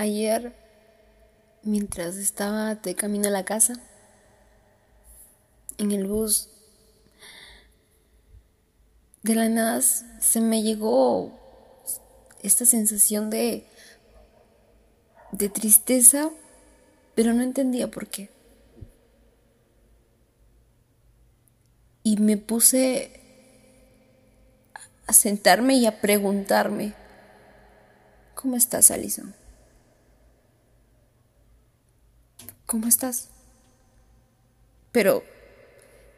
Ayer, mientras estaba de camino a la casa, en el bus, de la nada se me llegó esta sensación de, de tristeza, pero no entendía por qué. Y me puse a sentarme y a preguntarme, ¿cómo estás, Alison? ¿Cómo estás? Pero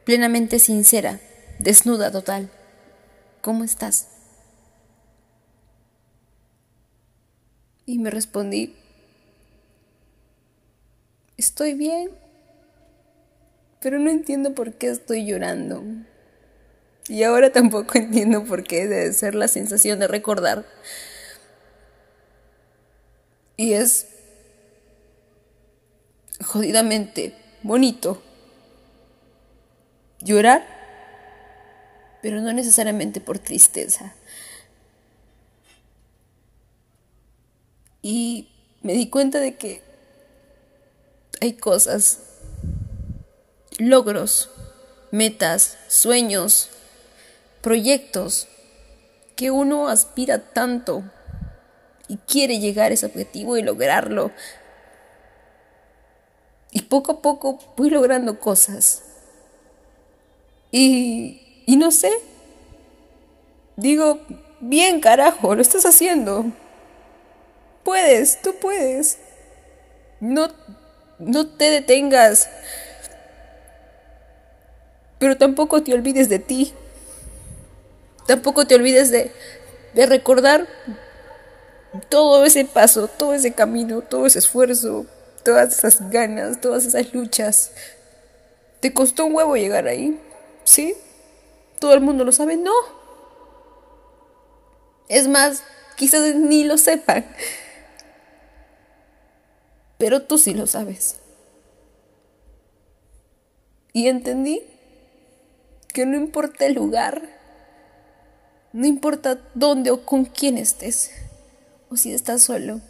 plenamente sincera, desnuda total. ¿Cómo estás? Y me respondí, estoy bien, pero no entiendo por qué estoy llorando. Y ahora tampoco entiendo por qué debe ser la sensación de recordar. Y es jodidamente bonito. Llorar, pero no necesariamente por tristeza. Y me di cuenta de que hay cosas, logros, metas, sueños, proyectos que uno aspira tanto y quiere llegar a ese objetivo y lograrlo y poco a poco voy logrando cosas. Y, y no sé. Digo, bien carajo, lo estás haciendo. Puedes, tú puedes. No, no te detengas. Pero tampoco te olvides de ti. Tampoco te olvides de, de recordar todo ese paso, todo ese camino, todo ese esfuerzo, todas esas ganas, todas esas luchas. ¿Te costó un huevo llegar ahí? ¿Sí? ¿Todo el mundo lo sabe? No. Es más, quizás ni lo sepan. Pero tú sí lo sabes. Y entendí que no importa el lugar, no importa dónde o con quién estés, o si estás solo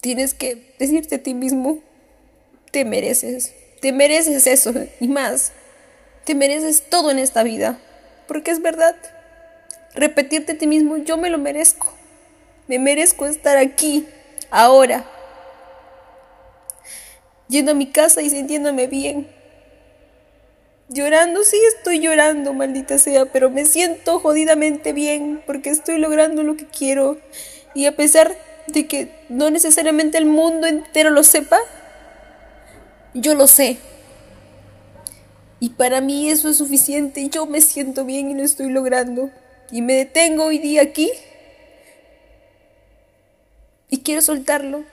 tienes que decirte a ti mismo, te mereces, te mereces eso y más, te mereces todo en esta vida, porque es verdad, repetirte a ti mismo, yo me lo merezco, me merezco estar aquí, ahora, yendo a mi casa y sintiéndome bien. Llorando, sí estoy llorando, maldita sea, pero me siento jodidamente bien porque estoy logrando lo que quiero. Y a pesar de que no necesariamente el mundo entero lo sepa, yo lo sé. Y para mí eso es suficiente. Yo me siento bien y lo estoy logrando. Y me detengo hoy día aquí. Y quiero soltarlo.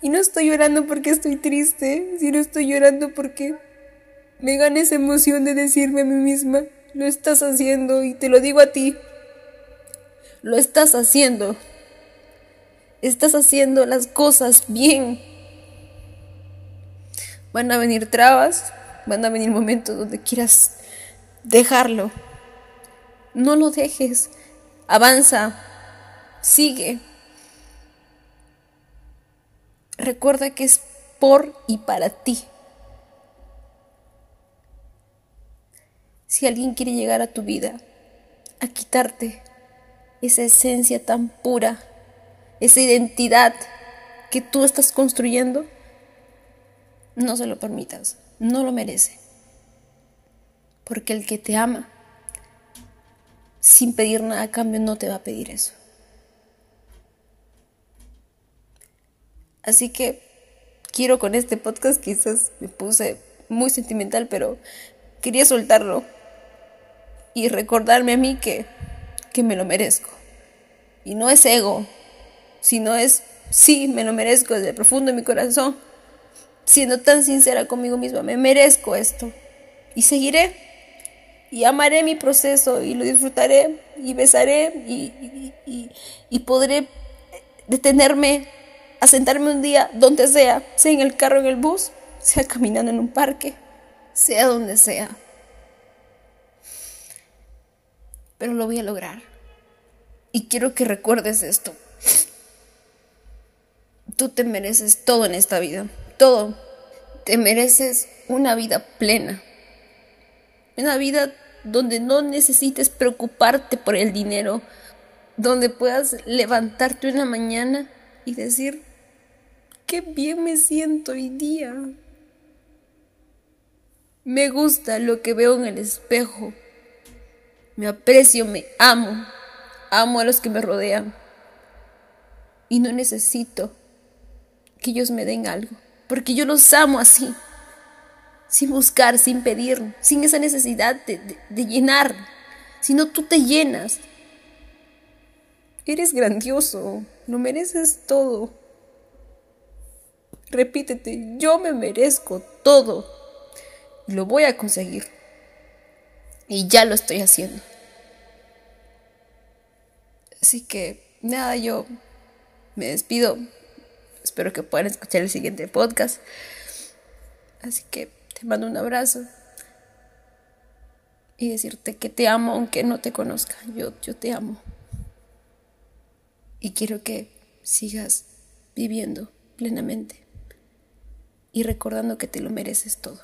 Y no estoy llorando porque estoy triste, sino estoy llorando porque me gana esa emoción de decirme a mí misma, lo estás haciendo y te lo digo a ti. Lo estás haciendo estás haciendo las cosas bien. Van a venir trabas, van a venir momentos donde quieras dejarlo. No lo dejes, avanza, sigue. Recuerda que es por y para ti. Si alguien quiere llegar a tu vida a quitarte esa esencia tan pura esa identidad que tú estás construyendo, no se lo permitas, no lo merece. Porque el que te ama, sin pedir nada a cambio, no te va a pedir eso. Así que quiero con este podcast, quizás me puse muy sentimental, pero quería soltarlo y recordarme a mí que, que me lo merezco. Y no es ego, no es, sí, me lo merezco desde el profundo de mi corazón, siendo tan sincera conmigo misma, me merezco esto. Y seguiré, y amaré mi proceso, y lo disfrutaré, y besaré, y, y podré detenerme a sentarme un día donde sea, sea en el carro, en el bus, sea caminando en un parque, sea donde sea. Pero lo voy a lograr. Y quiero que recuerdes esto. Tú te mereces todo en esta vida, todo. Te mereces una vida plena. Una vida donde no necesites preocuparte por el dinero, donde puedas levantarte una mañana y decir, qué bien me siento hoy día. Me gusta lo que veo en el espejo. Me aprecio, me amo. Amo a los que me rodean. Y no necesito que ellos me den algo, porque yo los amo así, sin buscar, sin pedir, sin esa necesidad de, de llenar, sino tú te llenas. Eres grandioso, lo mereces todo. Repítete, yo me merezco todo. Lo voy a conseguir. Y ya lo estoy haciendo. Así que, nada, yo me despido. Espero que puedan escuchar el siguiente podcast. Así que te mando un abrazo. Y decirte que te amo aunque no te conozca. Yo, yo te amo. Y quiero que sigas viviendo plenamente y recordando que te lo mereces todo.